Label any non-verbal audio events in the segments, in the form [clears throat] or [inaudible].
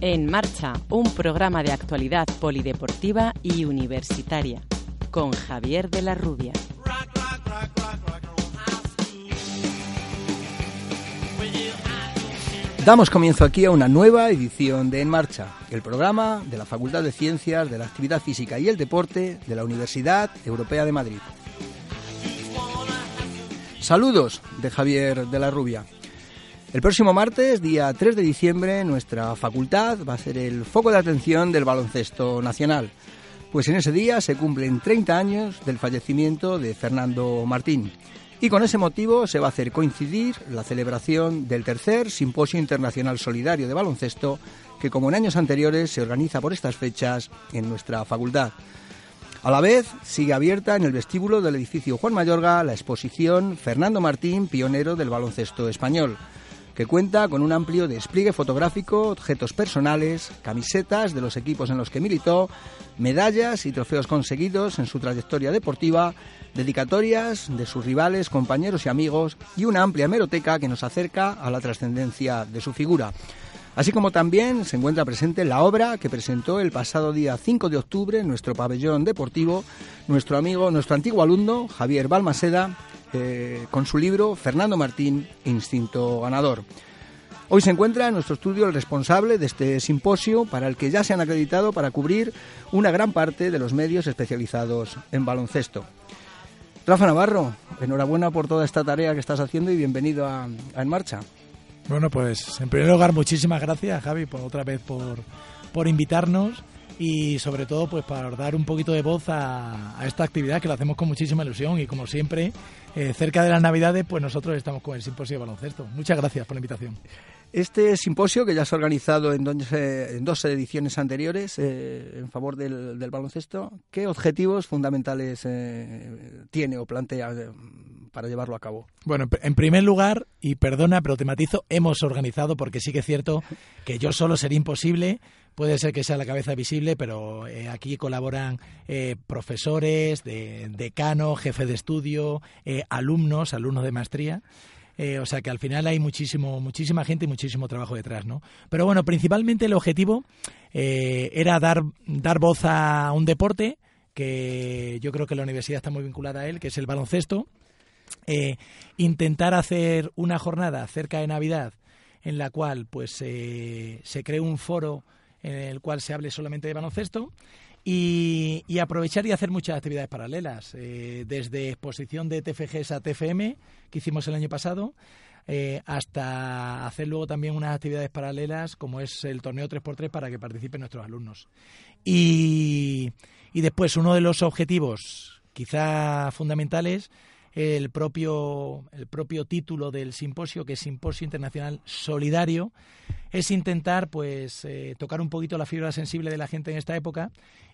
En Marcha, un programa de actualidad polideportiva y universitaria, con Javier de la Rubia. Damos comienzo aquí a una nueva edición de En Marcha, el programa de la Facultad de Ciencias de la Actividad Física y el Deporte de la Universidad Europea de Madrid. Saludos de Javier de la Rubia. El próximo martes, día 3 de diciembre, nuestra facultad va a ser el foco de atención del baloncesto nacional, pues en ese día se cumplen 30 años del fallecimiento de Fernando Martín. Y con ese motivo se va a hacer coincidir la celebración del tercer Simposio Internacional Solidario de Baloncesto, que como en años anteriores se organiza por estas fechas en nuestra facultad. A la vez, sigue abierta en el vestíbulo del edificio Juan Mayorga la exposición Fernando Martín, pionero del baloncesto español, que cuenta con un amplio despliegue fotográfico, objetos personales, camisetas de los equipos en los que militó, medallas y trofeos conseguidos en su trayectoria deportiva, dedicatorias de sus rivales, compañeros y amigos y una amplia hemeroteca que nos acerca a la trascendencia de su figura. Así como también se encuentra presente la obra que presentó el pasado día 5 de octubre en nuestro pabellón deportivo nuestro amigo, nuestro antiguo alumno Javier Balmaseda, eh, con su libro Fernando Martín, Instinto Ganador. Hoy se encuentra en nuestro estudio el responsable de este simposio para el que ya se han acreditado para cubrir una gran parte de los medios especializados en baloncesto. Rafa Navarro, enhorabuena por toda esta tarea que estás haciendo y bienvenido a, En Marcha. Bueno, pues en primer lugar muchísimas gracias Javi por otra vez por, por invitarnos y sobre todo pues para dar un poquito de voz a, a, esta actividad que lo hacemos con muchísima ilusión y como siempre eh, cerca de las navidades pues nosotros estamos con el simposio de baloncesto. Muchas gracias por la invitación. Este simposio, que ya se ha organizado en dos, en dos ediciones anteriores eh, en favor del, del, baloncesto, ¿qué objetivos fundamentales eh, tiene o plantea eh, para llevarlo a cabo? Bueno, en primer lugar, y perdona, pero te matizo, hemos organizado, porque sí que es cierto que yo solo sería imposible, puede ser que sea la cabeza visible, pero eh, aquí colaboran eh, profesores, de, decanos, jefe de estudio, eh, alumnos, alumnos de maestría. Eh, o sea que al final hay muchísimo, muchísima gente y muchísimo trabajo detrás, ¿no? Pero bueno, principalmente el objetivo era dar, dar voz a un deporte que yo creo que la universidad está muy vinculada a él, que es el baloncesto. Intentar hacer una jornada cerca de Navidad en la cual pues se cree un foro en el cual se hable solamente de baloncesto y, aprovechar y hacer muchas actividades paralelas, eh, desde exposición de TFGs a TFM, que hicimos el año pasado, eh, hasta hacer luego también unas actividades paralelas, como es el torneo 3x3, para que participen nuestros alumnos. Y, y después, uno de los objetivos quizá fundamentales el propio, el propio título del simposio, que es Simposio Internacional Solidario, es intentar pues eh, tocar un poquito la fibra sensible de la gente en esta época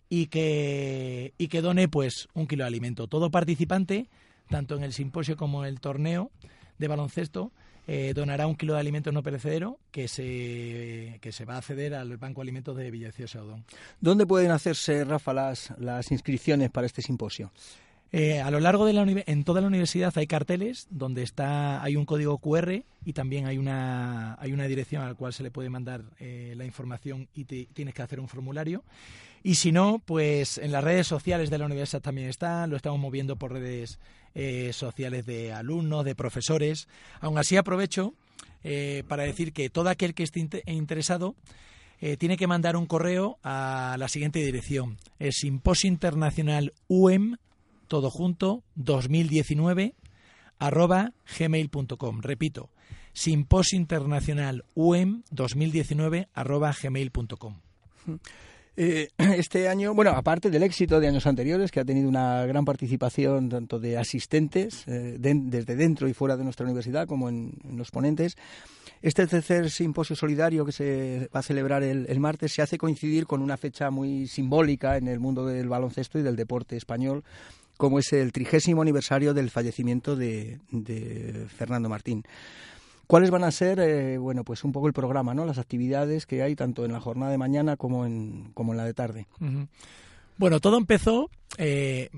y que, y que done pues un kilo de alimento. Todo participante, tanto en el simposio como en el torneo de baloncesto, eh, donará un kilo de alimentos no perecedero que se, que se va a acceder al Banco de Alimentos de Villaciosa Odón. ¿Dónde pueden hacerse, Rafa, las, las inscripciones para este simposio? Eh, a lo largo de la en toda la universidad hay carteles donde está hay un código QR y también hay una hay una dirección a la cual se le puede mandar eh, la información y tienes que hacer un formulario. Y si no pues en las redes sociales de la universidad también está lo estamos moviendo por redes eh, sociales de alumnos de profesores. Aún así aprovecho eh, para decir que todo aquel que esté interesado eh, tiene que mandar un correo a la siguiente dirección. Es simposio internacional UEM todo junto 2019 arroba gmail.com. Repito, simposio internacional UEM 2019 arroba gmail.com. Eh, [clears throat] este año, bueno, aparte del éxito de años anteriores, que ha tenido una gran participación tanto de asistentes eh, de, desde dentro y fuera de nuestra universidad como en, los ponentes, este tercer simposio solidario que se va a celebrar el, el, martes se hace coincidir con una fecha muy simbólica en el mundo del baloncesto y del deporte español, como es el trigésimo aniversario del fallecimiento de, de Fernando Martín. ¿Cuáles van a ser, eh, bueno, pues un poco el programa, ¿no? Las actividades que hay tanto en la jornada de mañana como en, como en la de tarde. Bueno, todo empezó, eh,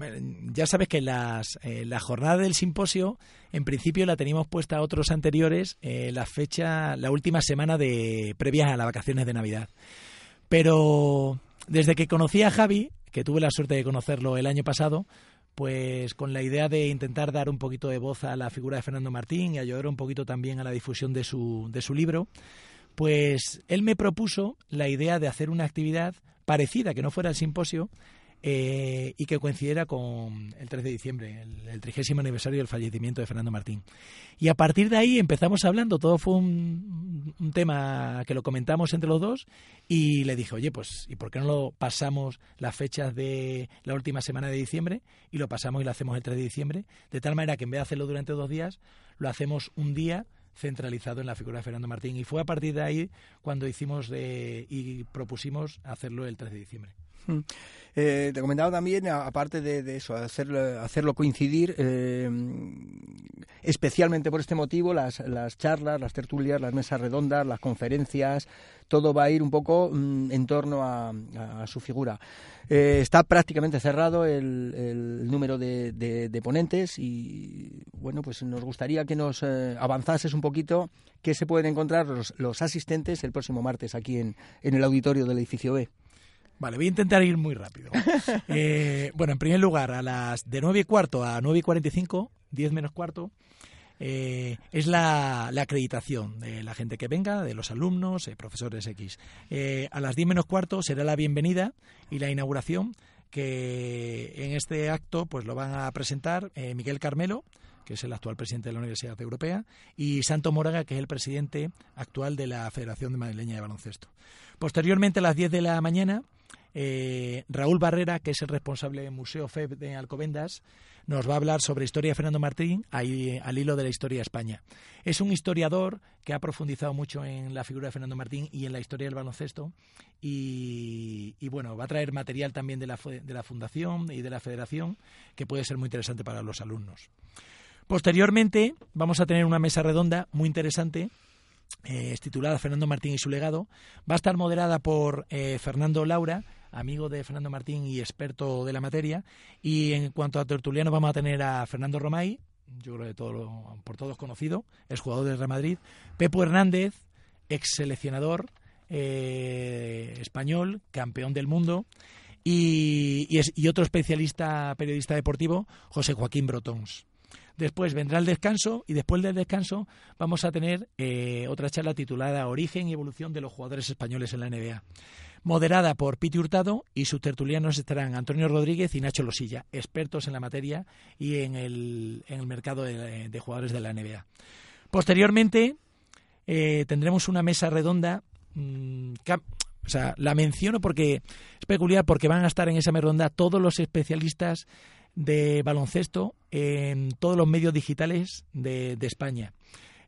ya sabes que las, eh, la jornada del simposio, en principio la teníamos puesta a otros anteriores, la fecha, la última semana de previas a las vacaciones de Navidad. Pero desde que conocí a Javi, que tuve la suerte de conocerlo el año pasado, pues con la idea de intentar dar un poquito de voz a la figura de Fernando Martín y ayudar un poquito también a la difusión de su, de su libro, pues él me propuso la idea de hacer una actividad parecida, que no fuera el simposio, eh, y que coincidiera con el 3 de diciembre, el, trigésimo aniversario del fallecimiento de Fernando Martín. Y a partir de ahí empezamos hablando, todo fue un, tema que lo comentamos entre los dos y le dije, oye, pues, ¿y por qué no lo pasamos las fechas de la última semana de diciembre y lo pasamos y lo hacemos el 3 de diciembre? De tal manera que en vez de hacerlo durante dos días, lo hacemos un día centralizado en la figura de Fernando Martín. Y fue a partir de ahí cuando hicimos de, y propusimos hacerlo el 3 de diciembre. Mm. Eh, te comentaba también, aparte de, eso, hacerlo, hacerlo coincidir, eh, especialmente por este motivo, las, las, charlas, las tertulias, las mesas redondas, las conferencias, todo va a ir un poco mm, en torno a, su figura. Eh, está prácticamente cerrado el, número de, ponentes y, bueno, pues nos gustaría que nos avanzases un poquito qué se pueden encontrar los, los asistentes el próximo martes aquí en, en el auditorio del edificio B. Vale, voy a intentar ir muy rápido. [laughs] Eh, bueno, en primer lugar, a las de 9 y cuarto a 9 y 45, 10 menos cuarto, eh, es la, acreditación de la gente que venga, de los alumnos, eh, profesores X. a las 10 menos cuarto será la bienvenida y la inauguración, que en este acto pues lo van a presentar Miguel Carmelo, que es el actual presidente de la Universidad Europea, y Santo Moraga, que es el presidente actual de la Federación de Madrileña de Baloncesto. Posteriormente, a las 10 de la mañana, eh, Raúl Barrera, que es el responsable del Museo FEB de Alcobendas, nos va a hablar sobre historia de Fernando Martín ahí, al hilo de la historia de España. Es un historiador que ha profundizado mucho en la figura de Fernando Martín y en la historia del baloncesto y, bueno, va a traer material también de la, Fundación y de la Federación que puede ser muy interesante para los alumnos. Posteriormente vamos a tener una mesa redonda muy interesante eh, es titulada Fernando Martín y su legado. Va a estar moderada por eh, Fernando Laura, amigo de Fernando Martín y experto de la materia. Y en cuanto a tertuliano vamos a tener a Fernando Romay, yo creo que todo por todos conocido, es jugador del Real Madrid. Pepo Hernández, ex seleccionador eh, español, campeón del mundo. Y, y, otro especialista periodista deportivo, José Joaquín Brotons. Después vendrá el descanso y después del descanso vamos a tener eh, otra charla titulada Origen y evolución de los jugadores españoles en la NBA moderada por Piti Hurtado y sus tertulianos estarán Antonio Rodríguez y Nacho Losilla, expertos en la materia y en el, en el mercado de, jugadores de la NBA. Posteriormente eh, tendremos una mesa redonda. Mm, o sea, la menciono porque es peculiar porque van a estar en esa mesa redonda todos los especialistas de baloncesto en todos los medios digitales de, España.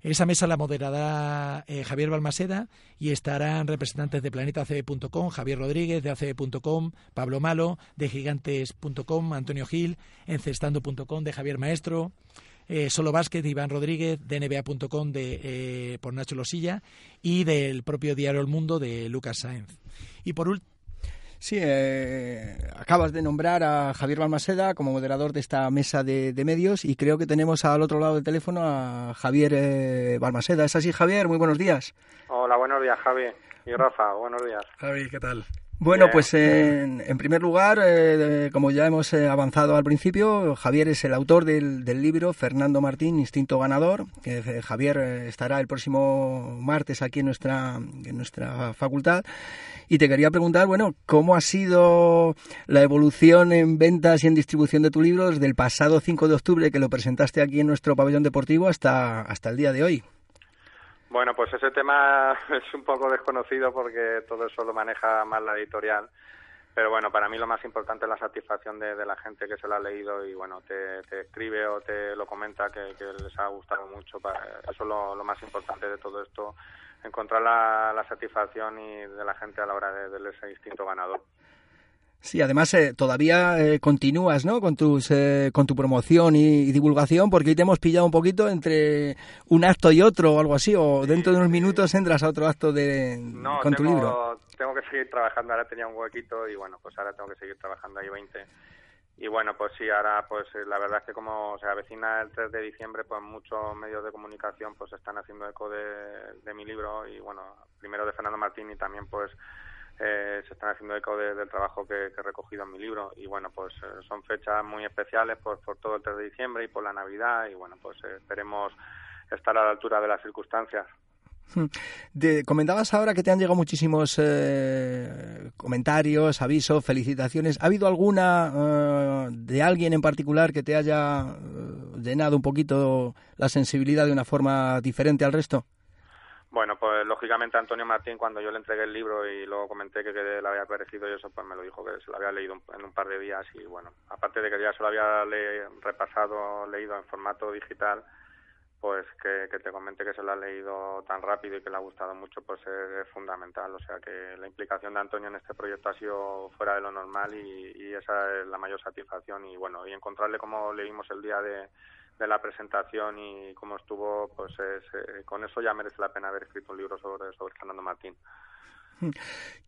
Esa mesa la moderará eh, Javier Balmaseda y estarán representantes de planetacb.com, Javier Rodríguez de acb.com, Pablo Malo de gigantes.com, Antonio Gil, encestando.com de Javier Maestro, eh, Solo Básquet, Iván Rodríguez, de NBA.com de, eh, por Nacho Losilla y del propio diario El Mundo de Lucas Sáenz. Y por último, Sí, eh, acabas de nombrar a Javier Balmaseda como moderador de esta mesa de, medios y creo que tenemos al otro lado del teléfono a Javier eh, Balmaseda. ¿Es así, Javier? Muy buenos días. Hola, buenos días, Javi. Y Rafa, buenos días. Javi, ¿qué tal? Bueno, pues en, primer lugar, eh, como ya hemos eh, avanzado al principio, Javier es el autor del, libro Fernando Martín, Instinto Ganador. Que, eh, Javier estará el próximo martes aquí en nuestra, en nuestra facultad. Y te quería preguntar, bueno, ¿cómo ha sido la evolución en ventas y en distribución de tu libro desde el pasado 5 de octubre que lo presentaste aquí en nuestro pabellón deportivo hasta, hasta el día de hoy? Bueno, pues ese tema [laughs] es un poco desconocido porque todo eso lo maneja más la editorial. Pero bueno, para mí lo más importante es la satisfacción de, la gente que se lo ha leído y bueno, te, escribe o te lo comenta que, les ha gustado mucho. Eso es lo, más importante de todo esto, encontrar la, satisfacción y de la gente a la hora de, de ese instinto ganador. Sí, además eh, todavía eh, continúas, ¿no? Con tus eh, con tu promoción y, divulgación, porque hoy te hemos pillado un poquito entre un acto y otro o algo así, o dentro de unos minutos entras a otro acto de con tu libro. tengo que seguir trabajando, ahora tenía un huequito y bueno, pues ahora tengo que seguir trabajando ahí 20. Y bueno, pues sí, ahora pues eh, la verdad es que como se avecina el 3 de diciembre, pues muchos medios de comunicación pues están haciendo eco de, de mi libro y bueno, primero de Fernando Martín y también pues eh, se están haciendo eco del trabajo que, he recogido en mi libro y bueno pues eh, son fechas muy especiales por, por todo el 3 de diciembre y por la Navidad y bueno pues eh, esperemos estar a la altura de las circunstancias. De, comentabas ahora que te han llegado muchísimos comentarios, avisos, felicitaciones. ¿Ha habido alguna de alguien en particular que te haya llenado un poquito la sensibilidad de una forma diferente al resto? Bueno, pues lógicamente Antonio Martín, cuando yo le entregué el libro y luego comenté que, le había parecido y eso, pues me lo dijo que se lo había leído en un par de días y bueno, aparte de que ya se lo había repasado, leído en formato digital, pues que, te comente que se lo ha leído tan rápido y que le ha gustado mucho, pues es, fundamental. O sea que la implicación de Antonio en este proyecto ha sido fuera de lo normal y, y esa es la mayor satisfacción. Y bueno, y encontrarle como leímos el día de de la presentación y cómo estuvo, pues eh, con eso ya merece la pena haber escrito un libro sobre, sobre Fernando Martín.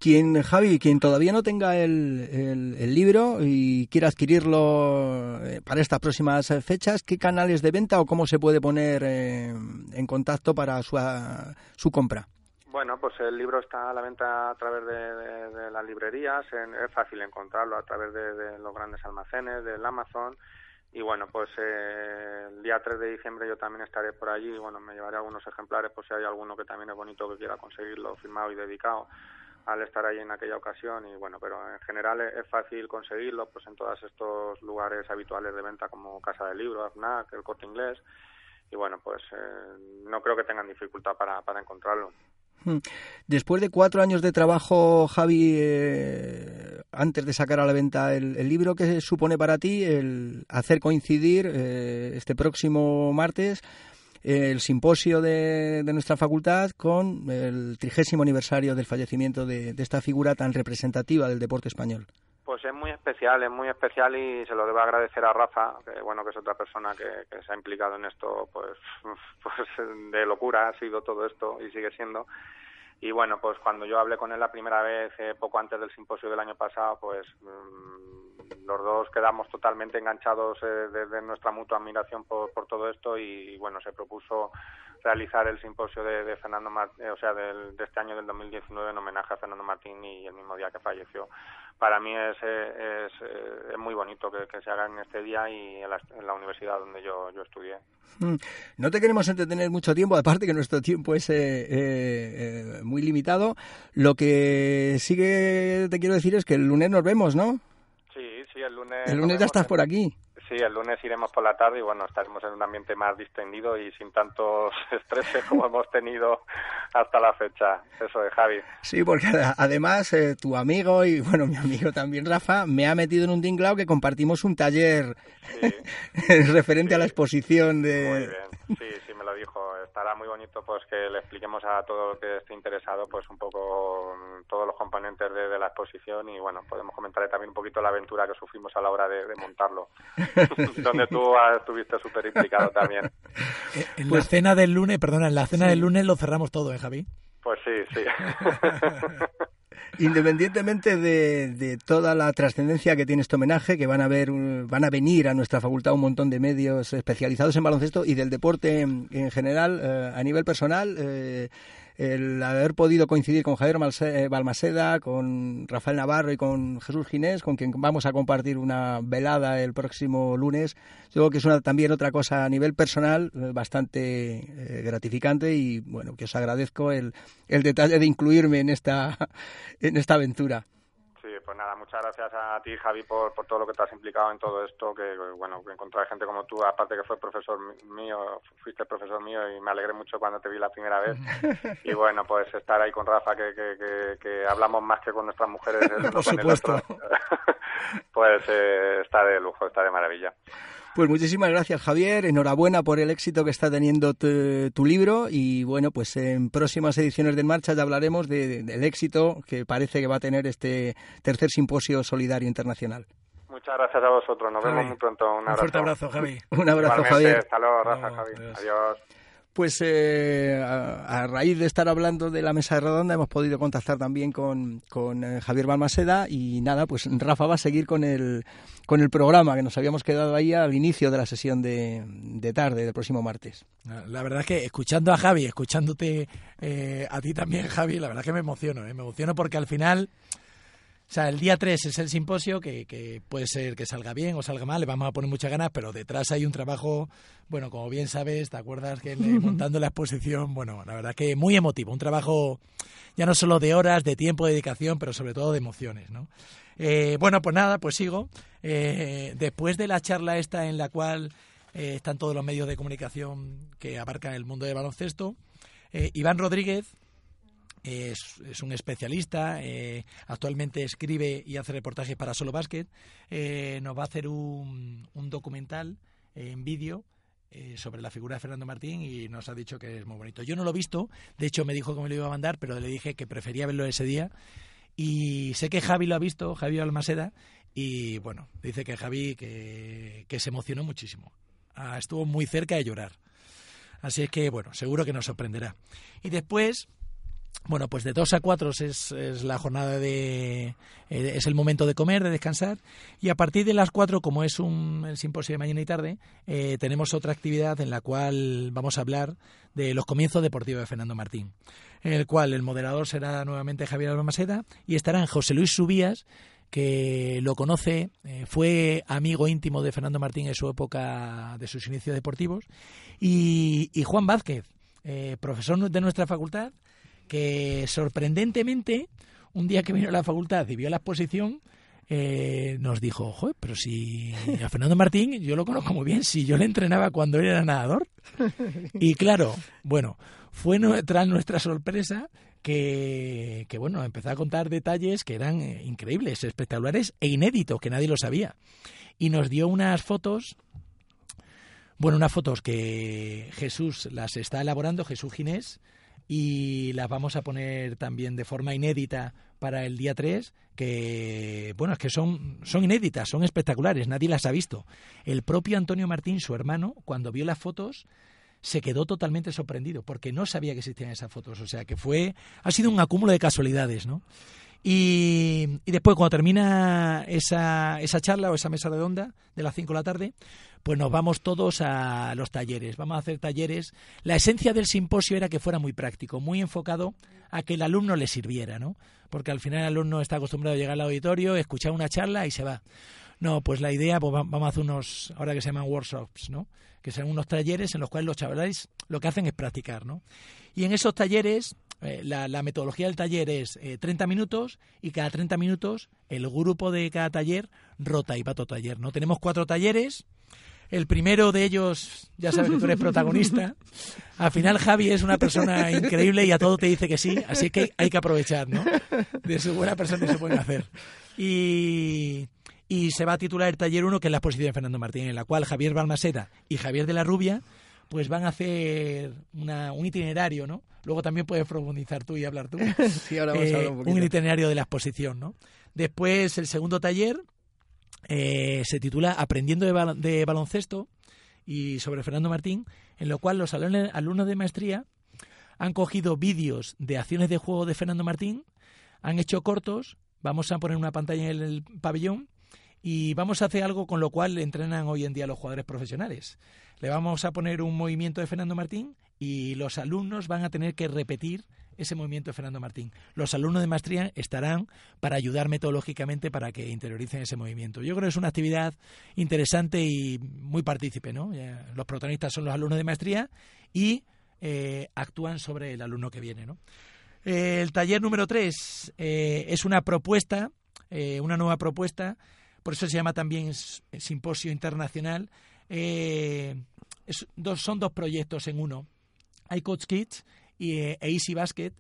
Quien, Javi, quien todavía no tenga el, el, libro y quiera adquirirlo eh, para estas próximas fechas, ¿qué canales de venta o cómo se puede poner eh, en contacto para su, su compra? Bueno, pues el libro está a la venta a través de, las librerías, es fácil encontrarlo a través de, de los grandes almacenes, del Amazon y bueno, pues eh, el día 3 de diciembre yo también estaré por allí y bueno, me llevaré algunos ejemplares por si hay alguno que también es bonito que quiera conseguirlo firmado y dedicado al estar ahí en aquella ocasión y bueno, pero en general es, fácil conseguirlo pues en todos estos lugares habituales de venta como Casa del Libro, AFNAC, El Corte Inglés y bueno, pues eh, no creo que tengan dificultad para, para encontrarlo. Hmm. Después de cuatro años de trabajo, Javi, eh, antes de sacar a la venta el, libro, ¿qué supone para ti el hacer coincidir eh, este próximo martes el simposio de, nuestra facultad con el trigésimo aniversario del fallecimiento de, esta figura tan representativa del deporte español? Pues es muy especial, es muy especial y se lo debo agradecer a Rafa, que bueno que es otra persona que, que se ha implicado en esto, pues, [laughs] pues de locura ha sido todo esto y sigue siendo y bueno, pues cuando yo hablé con él la primera vez, eh, poco antes del simposio del año pasado, pues mm, los dos quedamos totalmente enganchados eh, de, nuestra mutua admiración por, por todo esto y, bueno, se propuso realizar el simposio de, Fernando Martín, eh, o sea, del, de este año del 2019 en homenaje a Fernando Martín y el mismo día que falleció. Para mí es, es, es muy bonito que, que, se haga en este día y en la, en la universidad donde yo, yo estudié. Mm. No te queremos entretener mucho tiempo, aparte que nuestro tiempo es eh, eh, muy limitado. Lo que sí que te quiero decir es que el lunes nos vemos, ¿no? Sí, sí, el lunes. El lunes ya estás por aquí. Sí, el lunes iremos por la tarde y bueno, estaremos en un ambiente más distendido y sin tantos [laughs] estreses como hemos tenido hasta la fecha. Eso de Javi. Sí, porque además eh, tu amigo y bueno, mi amigo también Rafa me ha metido en un tinglao que compartimos un taller [laughs] referente a la exposición de... Muy bien, sí, sí me lo dijo. Estará muy bonito pues que le expliquemos a todo el que esté interesado pues un poco mm, todos los componentes de, la exposición y bueno, podemos comentar también un poquito la aventura que sufrimos a la hora de, montarlo, [laughs] donde tú estuviste súper implicado también. Eh, en la pues cena del lunes, perdona, en la cena del lunes lo cerramos todo, ¿eh, Javi? Pues sí, sí. [laughs] Independientemente de, toda la trascendencia que tiene este homenaje, que van a ver, van a venir a nuestra facultad un montón de medios especializados en baloncesto y del deporte en, general, eh, a nivel personal, eh, el haber podido coincidir con Javier eh, Balmaseda, con Rafael Navarro y con Jesús Ginés, con quien vamos a compartir una velada el próximo lunes, yo creo que es una, también otra cosa a nivel personal eh, bastante eh, gratificante y bueno, que os agradezco el, el detalle de incluirme en esta, [laughs] en esta aventura pues nada, muchas gracias a ti, Javi, por, por todo lo que te has implicado en todo esto, que bueno, encontrar gente como tú, aparte que fue profesor mío, fuiste profesor mío y me alegré mucho cuando te vi la primera vez. [laughs] Y bueno, pues estar ahí con Rafa, que, que, que, hablamos más que con nuestras mujeres, [laughs] por supuesto. [laughs] pues eh, está de lujo, está de maravilla. Pues muchísimas gracias, Javier. Enhorabuena por el éxito que está teniendo tu, libro. Y bueno, pues en próximas ediciones de Marcha ya hablaremos del éxito que parece que va a tener este tercer simposio solidario internacional. Muchas gracias a vosotros. Nos vemos muy pronto. Un, fuerte abrazo, Javi. [laughs] Un abrazo, Javier. Hasta luego, Rafa, Javi. Adiós. Pues eh, a, raíz de estar hablando de la mesa redonda hemos podido contactar también con, con eh, Javier Balmaseda y nada, pues Rafa va a seguir con el, con el programa que nos habíamos quedado ahí al inicio de la sesión de, de tarde del próximo martes. La verdad es que escuchando a Javi, escuchándote eh, a ti también, Javi, la verdad es que me emociono, me emociono porque al final... O sea, el día 3 es el simposio, que, que, puede ser que salga bien o salga mal, le vamos a poner muchas ganas, pero detrás hay un trabajo, bueno, como bien sabes, ¿te acuerdas que [laughs] montando la exposición, bueno, la verdad que muy emotivo, un trabajo ya no solo de horas, de tiempo, de dedicación, pero sobre todo de emociones, ¿no? Eh, bueno, pues nada, pues sigo. Eh, después de la charla esta en la cual eh, están todos los medios de comunicación que abarcan el mundo del baloncesto, Iván Rodríguez, es, un especialista, eh, actualmente escribe y hace reportajes para Solo Basket. Eh, nos va a hacer un, documental en vídeo eh, sobre la figura de Fernando Martín y nos ha dicho que es muy bonito. Yo no lo he visto, de hecho me dijo que me lo iba a mandar, pero le dije que prefería verlo ese día. Y sé que Javi lo ha visto, Javi Almaseda, y bueno, dice que Javi que, que se emocionó muchísimo. Ah, estuvo muy cerca de llorar. Así es que, bueno, seguro que nos sorprenderá. Y después, bueno, pues de 2 a 4 es, es, la jornada de. Eh, es el momento de comer, de descansar. Y a partir de las 4, como es un el simposio de mañana y tarde, eh, tenemos otra actividad en la cual vamos a hablar de los comienzos deportivos de Fernando Martín. En el cual el moderador será nuevamente Javier Almaseda y estarán José Luis Subías, que lo conoce, eh, fue amigo íntimo de Fernando Martín en su época de sus inicios deportivos, y, y Juan Vázquez, profesor de nuestra facultad que sorprendentemente, un día que vino a la facultad y vio la exposición, eh, nos dijo, Joder, pero si a Fernando Martín yo lo conozco muy bien, si yo le entrenaba cuando él era nadador. [laughs] Y claro, bueno, fue tras nuestra sorpresa que, que, bueno, empezó a contar detalles que eran eh, increíbles, espectaculares e inéditos, que nadie lo sabía. Y nos dio unas fotos, bueno, unas fotos que Jesús las está elaborando, Jesús Ginés, y las vamos a poner también de forma inédita para el día 3, que, bueno, es que son, son inéditas, son espectaculares, nadie las ha visto. El propio Antonio Martín, su hermano, cuando vio las fotos, se quedó totalmente sorprendido, porque no sabía que existían esas fotos, o sea que fue, ha sido un acúmulo de casualidades, ¿no? Y, después, cuando termina esa, esa charla o esa mesa redonda de las 5 de la tarde, pues nos vamos todos a los talleres. Vamos a hacer talleres. La esencia del simposio era que fuera muy práctico, muy enfocado a que el alumno le sirviera, ¿no? Porque al final el alumno está acostumbrado a llegar al auditorio, escuchar una charla y se va. No, pues la idea, pues vamos a hacer unos, ahora que se llaman workshops, ¿no? Que son unos talleres en los cuales los chavales lo que hacen es practicar, ¿no? Y en esos talleres, eh, la, metodología del taller es 30 eh, minutos y cada 30 minutos el grupo de cada taller rota y va todo taller, ¿no? Tenemos cuatro talleres, el primero de ellos, ya sabes que tú eres protagonista. Al final Javi es una persona increíble y a todo te dice que sí, así que hay que aprovechar, ¿no? De su buena persona se puede hacer. Y, y se va a titular el taller 1, que es la exposición de Fernando Martín, en la cual Javier Balmaseda y Javier de la Rubia pues van a hacer una, un itinerario, ¿no? Luego también puedes profundizar tú y hablar tú. [laughs] sí, ahora vamos a hablar un, eh, un itinerario de la exposición, ¿no? Después, el segundo taller, eh, se titula Aprendiendo de, baloncesto y sobre Fernando Martín, en lo cual los alumnos de maestría han cogido vídeos de acciones de juego de Fernando Martín, han hecho cortos, vamos a poner una pantalla en el pabellón y vamos a hacer algo con lo cual entrenan hoy en día los jugadores profesionales. Le vamos a poner un movimiento de Fernando Martín y los alumnos van a tener que repetir ese movimiento de Fernando Martín. Los alumnos de maestría estarán para ayudar metodológicamente para que interioricen ese movimiento. Yo creo que es una actividad interesante y muy partícipe. ¿no? Los protagonistas son los alumnos de maestría y eh, actúan sobre el alumno que viene. ¿no? el taller número 3 eh, es una propuesta, eh, una nueva propuesta, por eso se llama también Simposio Internacional. Son dos proyectos en uno. Hay Coach Kids y, e Easy Basket.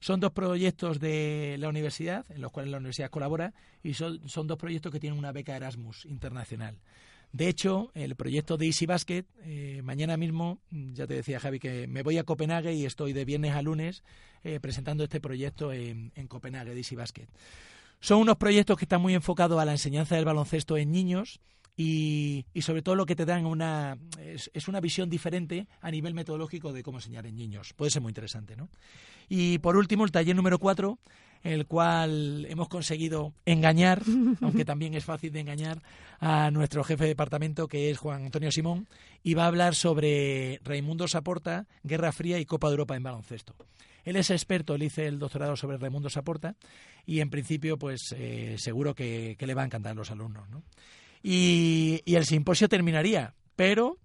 Son dos proyectos de la universidad, en los cuales la universidad colabora, y son, son dos proyectos que tienen una beca Erasmus internacional. De hecho, el proyecto de Easy Basket, eh, mañana mismo, ya te decía Javi que me voy a Copenhague y estoy de viernes a lunes eh, presentando este proyecto en, en, Copenhague de Easy Basket. Son unos proyectos que están muy enfocados a la enseñanza del baloncesto en niños y, sobre todo lo que te dan una, es, es, una visión diferente a nivel metodológico de cómo enseñar en niños. Puede ser muy interesante, ¿no? Y por último, el taller número cuatro, el cual hemos conseguido engañar, [laughs] aunque también es fácil de engañar, a nuestro jefe de departamento, que es Juan Antonio Simón, y va a hablar sobre Raimundo Saporta, Guerra Fría y Copa de Europa en baloncesto. Él es experto, él hizo el doctorado sobre Raimundo Saporta y en principio pues eh, seguro que, le va a encantar a los alumnos. ¿no? Y, el simposio terminaría, pero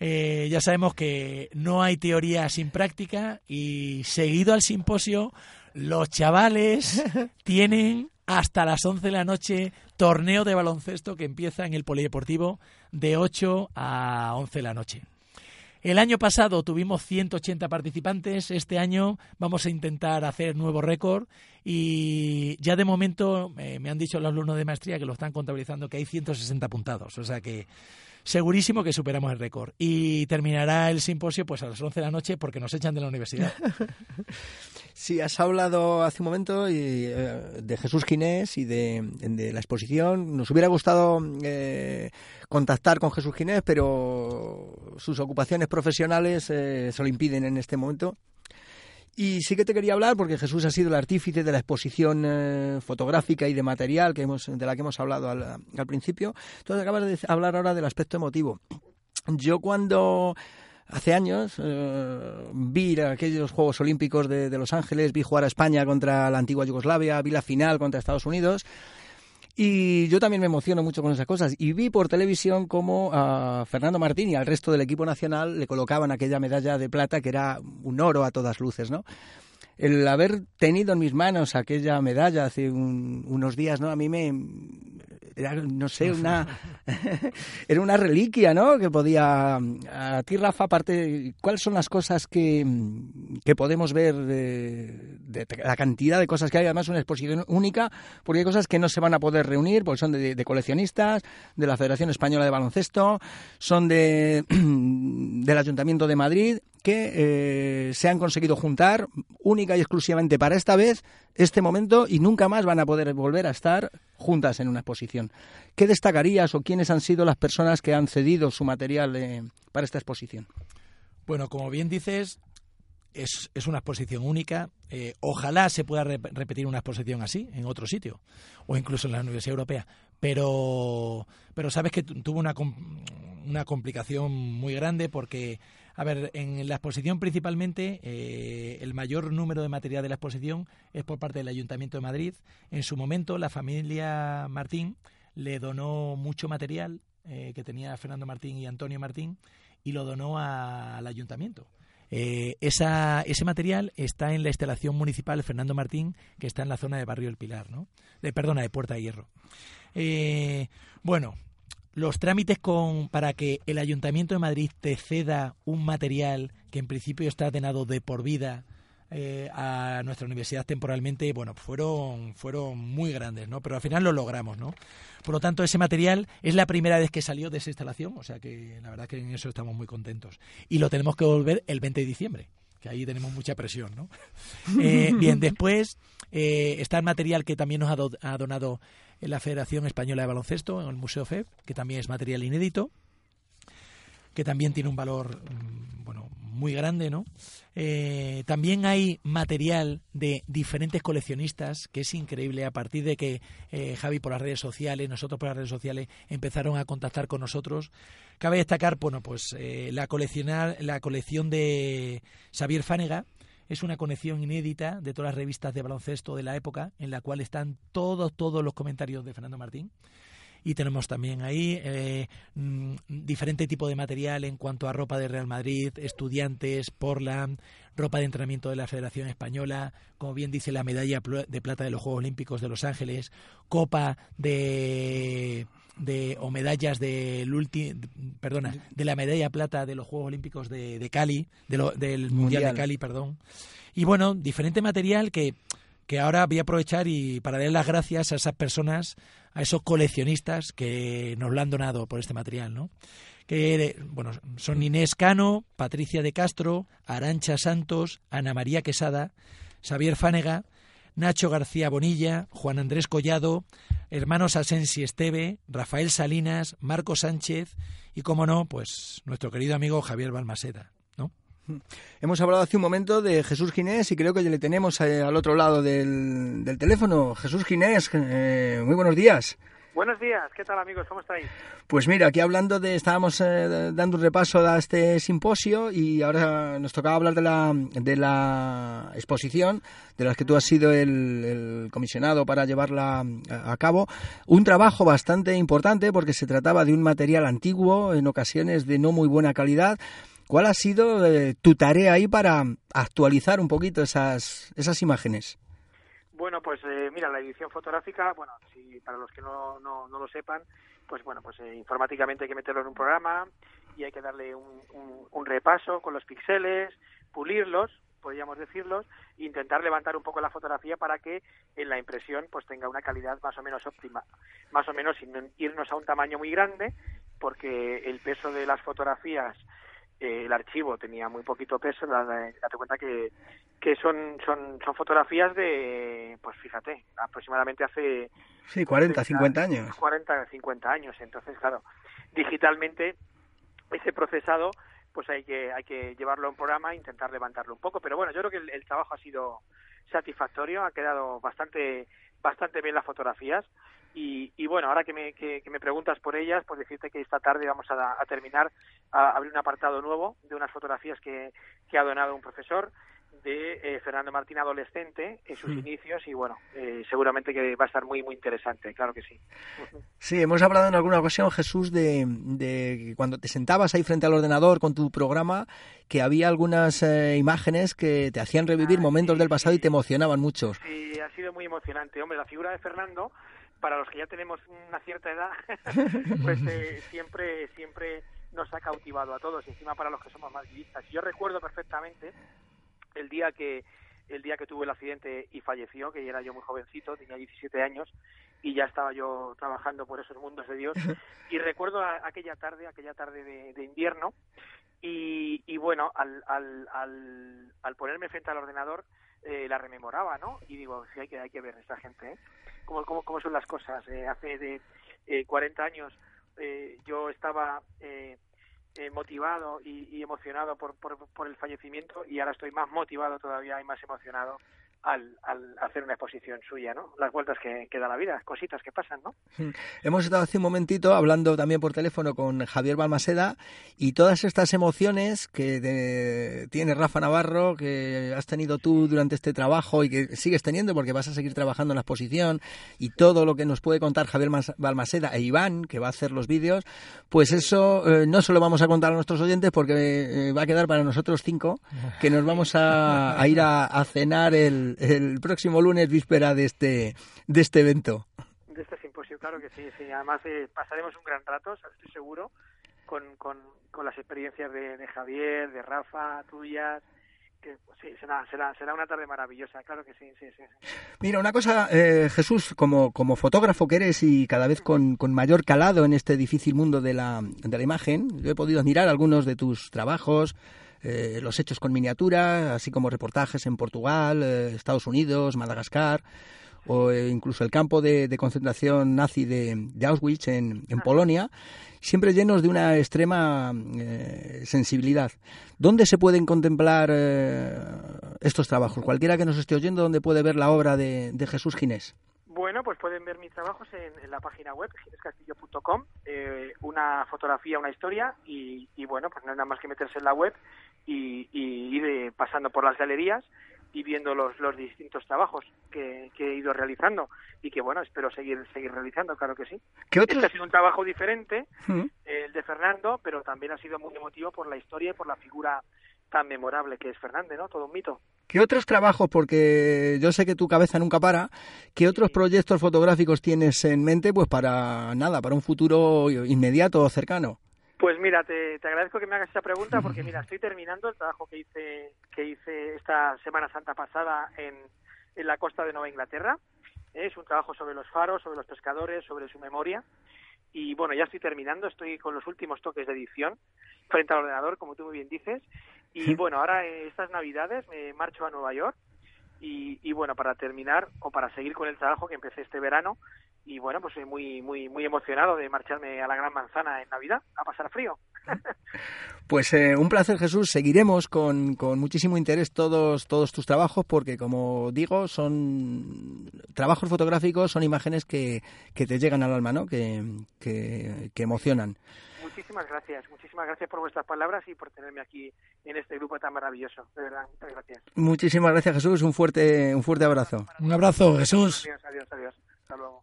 eh, ya sabemos que no hay teoría sin práctica y seguido al simposio los chavales [laughs] tienen hasta las 11 de la noche torneo de baloncesto que empieza en el Polideportivo de 8 a 11 de la noche. El año pasado tuvimos 180 participantes, este año vamos a intentar hacer nuevo récord y ya de momento eh, me han dicho los alumnos de maestría que lo están contabilizando que hay 160 apuntados, o sea que segurísimo que superamos el récord. Y terminará el simposio pues a las 11 de la noche porque nos echan de la universidad. [laughs] Sí, has hablado hace un momento eh, de Jesús Ginés y de, la exposición. Nos hubiera gustado eh, contactar con Jesús Ginés, pero sus ocupaciones profesionales eh, se lo impiden en este momento. Y sí que te quería hablar porque Jesús ha sido el artífice de la exposición eh, fotográfica y de material que hemos, de la que hemos hablado al, principio. Entonces acabas de hablar ahora del aspecto emotivo. Yo cuando hace años eh, vi aquellos Juegos Olímpicos de, de Los Ángeles, vi jugar a España contra la antigua Yugoslavia, vi la final contra Estados Unidos y yo también me emociono mucho con esas cosas. Y vi por televisión cómo a Fernando Martín y al resto del equipo nacional le colocaban aquella medalla de plata que era un oro a todas luces, ¿no? El haber tenido en mis manos aquella medalla hace unos días, ¿no? A mí me, era, no sé, una [laughs] era una reliquia, ¿no? Que podía a ti Rafa, aparte, ¿cuáles son las cosas que, que podemos ver de, la cantidad de cosas que hay? Además, una exposición única, porque hay cosas que no se van a poder reunir, porque son de, coleccionistas, de la Federación Española de Baloncesto, son de [clears throat] del Ayuntamiento de Madrid que eh, se han conseguido juntar única y exclusivamente para esta vez, este momento, y nunca más van a poder volver a estar juntas en una exposición. ¿Qué destacarías o quiénes han sido las personas que han cedido su material eh, para esta exposición? Bueno, como bien dices, es, una exposición única. Eh, ojalá se pueda repetir una exposición así en otro sitio, o incluso en la Universidad Europea. Pero, pero sabes que tuvo una, una complicación muy grande porque a ver, en la exposición principalmente eh, el mayor número de material de la exposición es por parte del Ayuntamiento de Madrid. En su momento la familia Martín le donó mucho material eh, que tenía Fernando Martín y Antonio Martín y lo donó al ayuntamiento. Eh, ese material está en la instalación municipal Fernando Martín, que está en la zona de Barrio El Pilar, ¿no? De, perdona, de Puerta de Hierro. bueno, los trámites con, para que el Ayuntamiento de Madrid te ceda un material que en principio está atenado de por vida eh, a nuestra universidad temporalmente, bueno, fueron, fueron muy grandes, ¿no? Pero al final lo logramos, ¿no? Por lo tanto, ese material es la primera vez que salió de esa instalación, o sea que la verdad que en eso estamos muy contentos. Y lo tenemos que volver el 20 de diciembre que ahí tenemos mucha presión, ¿no? [laughs] Eh, bien, después eh, está el material que también nos ha, donado la Federación Española de Baloncesto en el Museo FEB, que también es material inédito, que también tiene un valor, mm, bueno, muy grande, ¿no? Eh, también hay material de diferentes coleccionistas, que es increíble, a partir de que eh, Javi por las redes sociales, nosotros por las redes sociales, empezaron a contactar con nosotros. Cabe destacar, bueno, pues eh, la, la colección de Xavier Fánega, es una colección inédita de todas las revistas de baloncesto de la época, en la cual están todos, todos los comentarios de Fernando Martín. Y tenemos también ahí eh, mm, diferente tipo de material en cuanto a ropa de Real Madrid, estudiantes, Portland, ropa de entrenamiento de la Federación Española, como bien dice la medalla de plata de los Juegos Olímpicos de Los Ángeles, copa de de o medallas del último perdona de la medalla plata de los Juegos Olímpicos de, de Cali del mundial de Cali perdón y bueno diferente material que que ahora voy a aprovechar y para dar las gracias a esas personas, a esos coleccionistas que nos lo han donado por este material, ¿no? Que bueno, son Inés Cano, Patricia de Castro, Arancha Santos, Ana María Quesada, Xavier Fánega, Nacho García Bonilla, Juan Andrés Collado, hermanos Asensi Esteve, Rafael Salinas, Marco Sánchez y, como no, pues nuestro querido amigo Javier Balmaseda. ¿no? Hemos hablado hace un momento de Jesús Ginés y creo que le tenemos eh, al otro lado del, teléfono. Jesús Ginés, eh, muy buenos días. Buenos días, ¿qué tal amigos? ¿Cómo estáis? Pues mira, aquí hablando de, estábamos eh, dando un repaso a este simposio y ahora nos tocaba hablar de la, de la exposición, de las que tú has sido el, comisionado para llevarla a, cabo. Un trabajo bastante importante porque se trataba de un material antiguo, en ocasiones de no muy buena calidad. ¿Cuál ha sido eh, tu tarea ahí para actualizar un poquito esas, esas imágenes? Bueno, pues eh, mira, la edición fotográfica, bueno, si para los que no, no, no lo sepan, pues bueno, pues eh, informáticamente hay que meterlo en un programa y hay que darle un, un, repaso con los píxeles, pulirlos, podríamos decirlos, e intentar levantar un poco la fotografía para que en la impresión pues tenga una calidad más o menos óptima, más o menos sin irnos a un tamaño muy grande, porque el peso de las fotografías el archivo tenía muy poquito peso, date cuenta que, que son, son, son fotografías de, pues fíjate, aproximadamente hace... Sí, 40, 50 años. 40, 50 años. Entonces, claro, digitalmente ese procesado pues hay que hay que llevarlo a un programa e intentar levantarlo un poco pero bueno yo creo que el, el, trabajo ha sido satisfactorio ha quedado bastante bastante bien las fotografías y, bueno, ahora que me, que, me preguntas por ellas, pues decirte que esta tarde vamos a, terminar a abrir un apartado nuevo de unas fotografías que, que ha donado un profesor de eh, Fernando Martín adolescente en sus inicios y bueno, eh, seguramente que va a estar muy muy interesante, claro que sí. Sí, hemos hablado en alguna ocasión, Jesús, de, de cuando te sentabas ahí frente al ordenador con tu programa, que había algunas eh, imágenes que te hacían revivir ah, momentos del pasado y te emocionaban mucho. Sí, ha sido muy emocionante. Hombre, la figura de Fernando para los que ya tenemos una cierta edad, [laughs] pues eh, siempre, siempre nos ha cautivado a todos, y encima para los que somos más guiristas. Yo recuerdo perfectamente el día que el día que tuve el accidente y falleció, que era yo muy jovencito, tenía 17 años, y ya estaba yo trabajando por esos mundos de Dios. [laughs] Y recuerdo aquella tarde, aquella tarde de, invierno, y, y bueno, al, al, al, al, ponerme frente al ordenador, eh, la rememoraba, ¿no? Y digo, sí, hay que, hay que ver esta gente, ¿eh? cómo, cómo, son las cosas. Eh, hace de eh, 40 años eh, yo estaba eh, motivado y, y emocionado por, por, por, el fallecimiento y ahora estoy más motivado todavía y más emocionado al, al, hacer una exposición suya, ¿no? Las vueltas que, que, da la vida, cositas que pasan, ¿no? Hemos estado hace un momentito hablando también por teléfono con Javier Balmaseda y todas estas emociones que tiene Rafa Navarro, que has tenido tú durante este trabajo y que sigues teniendo porque vas a seguir trabajando en la exposición y todo lo que nos puede contar Javier Balmaseda e Iván, que va a hacer los vídeos, pues eso eh, no se lo vamos a contar a nuestros oyentes porque eh, va a quedar para nosotros cinco, que nos vamos a, ir a cenar el, el, próximo lunes, víspera de este, de este evento. De este simposio, claro que sí. sí. Además, eh, pasaremos un gran rato, estoy seguro, con, con, con las experiencias de, de, Javier, de Rafa, tuyas. Que, sí, será, será, será una tarde maravillosa, claro que sí, sí, sí. Mira, una cosa, eh, Jesús, como, como fotógrafo que eres y cada vez con, con mayor calado en este difícil mundo de la, de la imagen, yo he podido admirar algunos de tus trabajos, eh, los hechos con miniatura, así como reportajes en Portugal, eh, Estados Unidos, Madagascar o eh, incluso el campo de, concentración nazi de, Auschwitz en, Polonia, siempre llenos de una extrema sensibilidad. ¿Dónde se pueden contemplar estos trabajos? Cualquiera que nos esté oyendo, ¿dónde puede ver la obra de, Jesús Ginés? Bueno, pues pueden ver mis trabajos en, la página web, ginescastillo.com, una fotografía, una historia, y, y, bueno, pues no hay nada más que meterse en la web y, y ir eh, pasando por las galerías y viendo los, los distintos trabajos que, que, he ido realizando y que bueno espero seguir seguir realizando claro que sí. ¿Qué este ha sido un trabajo diferente el de Fernando pero también ha sido muy emotivo por la historia y por la figura tan memorable que es Fernández no todo un mito. ¿Qué otros trabajos, porque yo sé que tu cabeza nunca para, qué otros proyectos fotográficos tienes en mente, pues para nada, para un futuro inmediato o cercano? Pues mira, te, agradezco que me hagas esa pregunta porque mira, estoy terminando el trabajo que hice que hice esta Semana Santa pasada en, en la costa de Nueva Inglaterra. Es un trabajo sobre los faros, sobre los pescadores, sobre su memoria. Y bueno, ya estoy terminando, estoy con los últimos toques de edición frente al ordenador, como tú muy bien dices. Y bueno, ahora estas Navidades me marcho a Nueva York y, y, bueno, para terminar o para seguir con el trabajo que empecé este verano, y bueno, pues soy muy, muy, muy emocionado de marcharme a la Gran Manzana en Navidad a pasar frío. [laughs] Pues eh, un placer, Jesús. Seguiremos con, con, muchísimo interés todos, todos tus trabajos porque, como digo, son trabajos fotográficos, son imágenes que, que te llegan al alma, ¿no? Que, que, que, emocionan. Muchísimas gracias, muchísimas gracias por vuestras palabras y por tenerme aquí en este grupo tan maravilloso. De verdad, muchas gracias. Muchísimas gracias, Jesús. Un fuerte, un fuerte abrazo. Un abrazo, Jesús. Adiós, adiós, adiós. Hasta luego.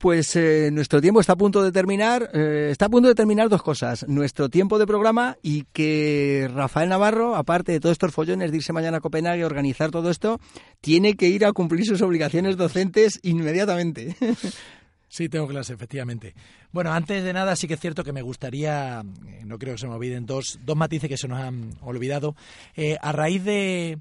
Pues eh, nuestro tiempo está a punto de terminar. Eh, está a punto de terminar dos cosas. Nuestro tiempo de programa y que Rafael Navarro, aparte de todos estos follones de irse mañana a Copenhague a organizar todo esto, tiene que ir a cumplir sus obligaciones docentes inmediatamente. [laughs] Sí, tengo clase, efectivamente. Bueno, antes de nada, sí que es cierto que me gustaría, no creo que se me olviden, dos, dos matices que se nos han olvidado. Eh, a raíz de,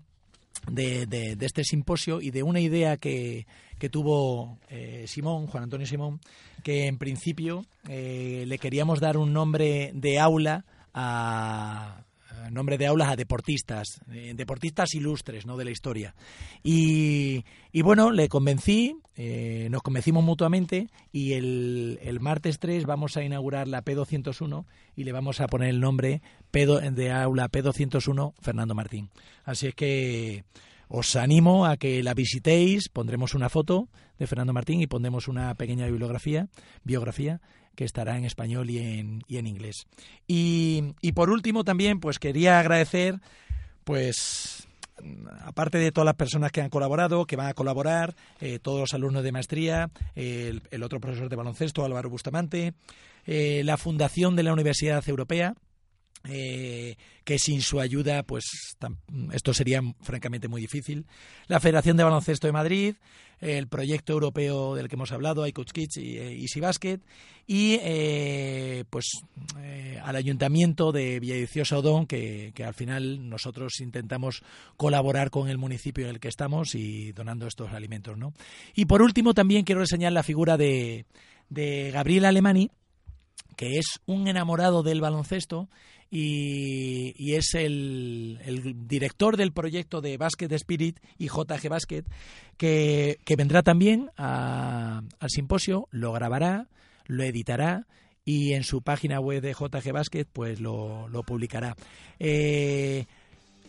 de, de, este simposio y de una idea que, que tuvo eh, Simón, Juan Antonio Simón, que en principio eh, le queríamos dar un nombre de aula a nombre de aulas a deportistas, eh, deportistas ilustres ¿no? de la historia. Y, y bueno, le convencí, eh, nos convencimos mutuamente y el, el, martes 3 vamos a inaugurar la P201 y le vamos a poner el nombre P2, de aula P201 Fernando Martín. Así es que os animo a que la visitéis, pondremos una foto de Fernando Martín y pondremos una pequeña bibliografía, biografía que estará en español y en, y en inglés. Y, por último también pues quería agradecer pues aparte de todas las personas que han colaborado, que van a colaborar, eh, todos los alumnos de maestría, el, el, otro profesor de baloncesto, Álvaro Bustamante, eh, la Fundación de la Universidad Europea, eh, que sin su ayuda, pues esto sería francamente muy difícil. La Federación de Baloncesto de Madrid, el proyecto europeo del que hemos hablado, iCoach y eh, Easy Basket, y eh, pues eh, al Ayuntamiento de Villaviciosa Odón, que, que, al final nosotros intentamos colaborar con el municipio en el que estamos y donando estos alimentos. ¿no? Y por último, también quiero reseñar la figura de, de Gabriel Alemani, que es un enamorado del baloncesto y, y es el, director del proyecto de Basket Spirit y JG Basket, que, vendrá también al simposio, lo grabará, lo editará y en su página web de JG Basket pues lo, lo publicará. Eh,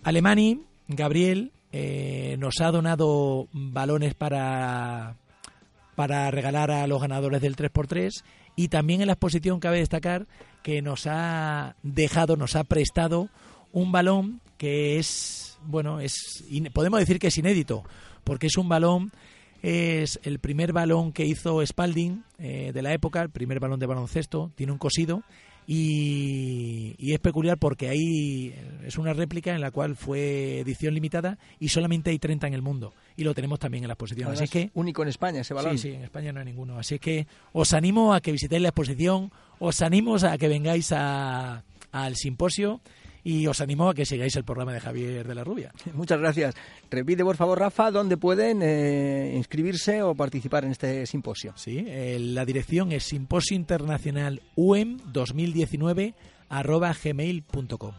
Alemani, Gabriel, eh, nos ha donado balones para, para regalar a los ganadores del 3x3 y también en la exposición cabe destacar que nos ha dejado, nos ha prestado un balón que es, bueno, es podemos decir que es inédito, porque es un balón es el primer balón que hizo Spalding eh, de la época, el primer balón de baloncesto, tiene un cosido y, y, es peculiar porque ahí es una réplica en la cual fue edición limitada y solamente hay 30 en el mundo y lo tenemos también en la exposición. Así es que único en España ese balón. Sí, sí, en España no hay ninguno. Así es que os animo a que visitéis la exposición, os animo a que vengáis a, al simposio y os animo a que sigáis el programa de Javier de la Rubia. [laughs] Muchas gracias. Repite, por favor, Rafa, dónde pueden eh, inscribirse o participar en este simposio. Sí, eh, la dirección es simposio internacional UEM 2019 arroba gmail.com.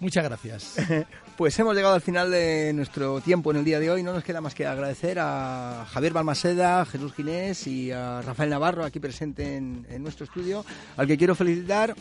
Muchas gracias. [laughs] Pues hemos llegado al final de nuestro tiempo en el día de hoy. No nos queda más que agradecer a Javier Balmaseda, Jesús Ginés y a Rafael Navarro aquí presente en, en nuestro estudio, al que quiero felicitar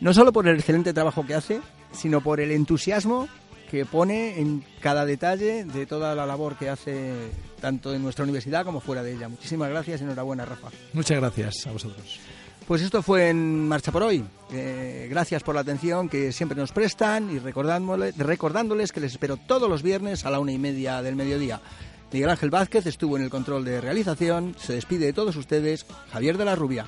no solo por el excelente trabajo que hace, sino por el entusiasmo que pone en cada detalle de toda la labor que hace tanto en nuestra universidad como fuera de ella. Muchísimas gracias y enhorabuena, Rafa. Muchas gracias a vosotros. Pues esto fue en Marcha por hoy. Eh, gracias por la atención que siempre nos prestan y recordándoles, recordándoles que les espero todos los viernes a la una y media del mediodía. Miguel Ángel Vázquez estuvo en el control de realización. Se despide de todos ustedes, Javier de la Rubia.